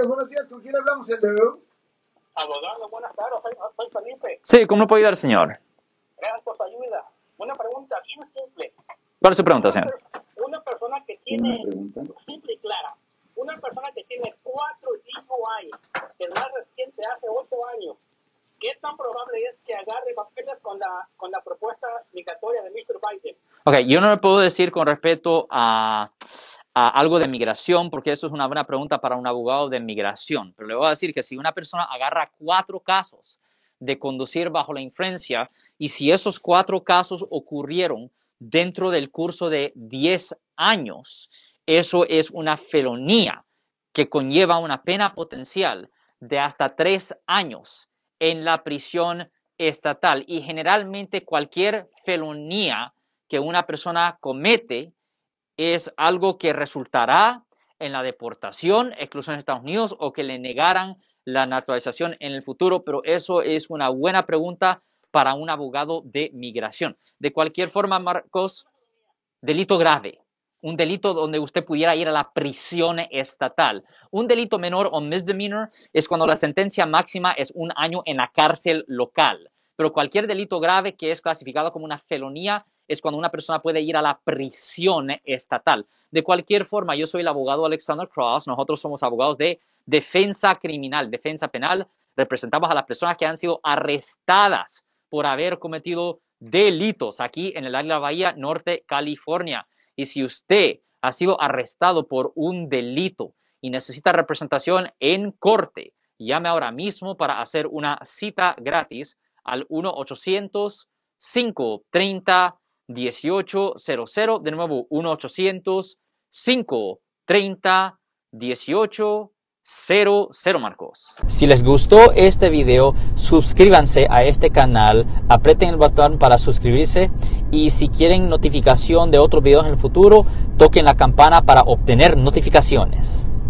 Enrique, buenos días. ¿Con quién hablamos? Hello. Abogado, buenas tardes, soy, soy Felipe. Sí, ¿cómo le puedo ayudar, señor? Gracias por su ayuda. Una pregunta bien simple. ¿Cuál es su pregunta, señor? Una persona que ¿Tiene simple y clara, una persona que tiene cuatro DUI, el más reciente hace ocho años, ¿qué tan probable es que agarre papeles con la, con la propuesta migratoria de Mr. Biden? Ok, yo no le puedo decir con respecto a, a algo de migración, porque eso es una buena pregunta para un abogado de migración. Pero le voy a decir que si una persona agarra cuatro casos de conducir bajo la influencia y si esos cuatro casos ocurrieron dentro del curso de 10 años, eso es una felonía que conlleva una pena potencial de hasta tres años en la prisión estatal. Y generalmente cualquier felonía que una persona comete es algo que resultará en la deportación, exclusión de Estados Unidos o que le negaran la naturalización en el futuro, pero eso es una buena pregunta para un abogado de migración. De cualquier forma, Marcos, delito grave, un delito donde usted pudiera ir a la prisión estatal. Un delito menor o misdemeanor es cuando la sentencia máxima es un año en la cárcel local. Pero cualquier delito grave que es clasificado como una felonía es cuando una persona puede ir a la prisión estatal. De cualquier forma, yo soy el abogado Alexander Cross, nosotros somos abogados de defensa criminal, defensa penal, representamos a las personas que han sido arrestadas por haber cometido delitos aquí en el área de la Bahía Norte, California. Y si usted ha sido arrestado por un delito y necesita representación en corte, llame ahora mismo para hacer una cita gratis al 1-800-530-1800. De nuevo, 1-800-530-1800, Marcos. Si les gustó este video, suscríbanse a este canal, aprieten el botón para suscribirse y si quieren notificación de otros videos en el futuro, toquen la campana para obtener notificaciones.